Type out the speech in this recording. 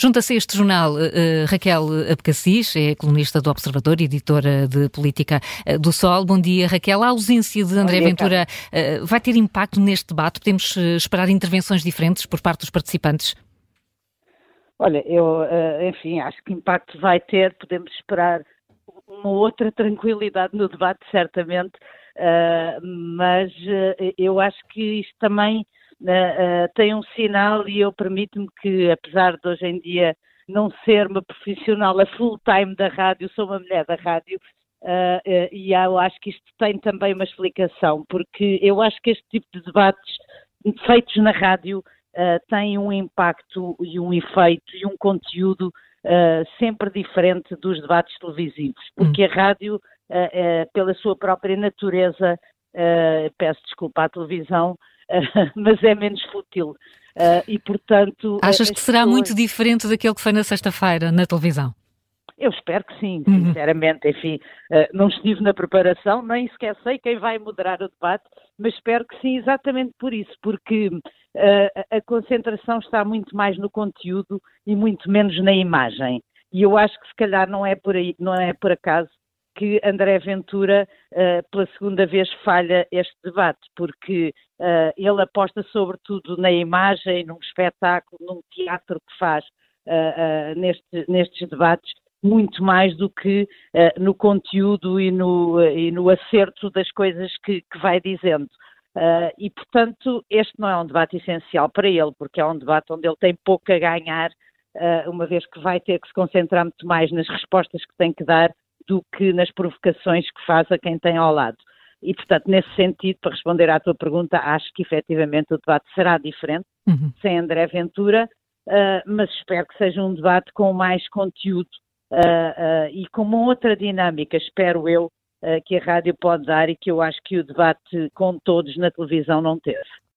Junta-se a este jornal uh, Raquel Abcacis, é colunista do Observador e editora de política uh, do Sol. Bom dia, Raquel. A ausência de André dia, Ventura uh, vai ter impacto neste debate? Podemos esperar intervenções diferentes por parte dos participantes? Olha, eu, enfim, acho que impacto vai ter. Podemos esperar uma outra tranquilidade no debate, certamente, mas eu acho que isto também uh, tem um sinal e eu permito-me que, apesar de hoje em dia não ser uma profissional a full time da rádio, sou uma mulher da rádio, uh, uh, e eu acho que isto tem também uma explicação, porque eu acho que este tipo de debates feitos na rádio uh, têm um impacto e um efeito e um conteúdo sempre diferente dos debates televisivos, porque hum. a rádio, pela sua própria natureza, peço desculpa à televisão, mas é menos fútil. Uh, e, portanto. Achas que será pessoas... muito diferente daquele que foi na sexta-feira na televisão? Eu espero que sim, uhum. sinceramente. Uhum. Enfim, uh, não estive na preparação, nem sequer sei quem vai moderar o debate, mas espero que sim, exatamente por isso, porque uh, a concentração está muito mais no conteúdo e muito menos na imagem. E eu acho que se calhar não é por aí, não é por acaso que André Ventura, uh, pela segunda vez, falha este debate, porque uh, ele aposta sobretudo na imagem, num espetáculo, num teatro que faz uh, neste, nestes debates, muito mais do que no conteúdo e no, e no acerto das coisas que, que vai dizendo. e, portanto, este não é um debate essencial para ele, porque é um debate onde ele tem pouco a ganhar, uma vez que vai ter que se concentrar muito mais nas respostas que tem que dar do que nas provocações que faz a quem tem ao lado. E, portanto, nesse sentido, para responder à tua pergunta, acho que efetivamente o debate será diferente, uhum. sem André Ventura, uh, mas espero que seja um debate com mais conteúdo uh, uh, e com uma outra dinâmica, espero eu, que a rádio pode dar e que eu acho que o debate com todos na televisão não teve.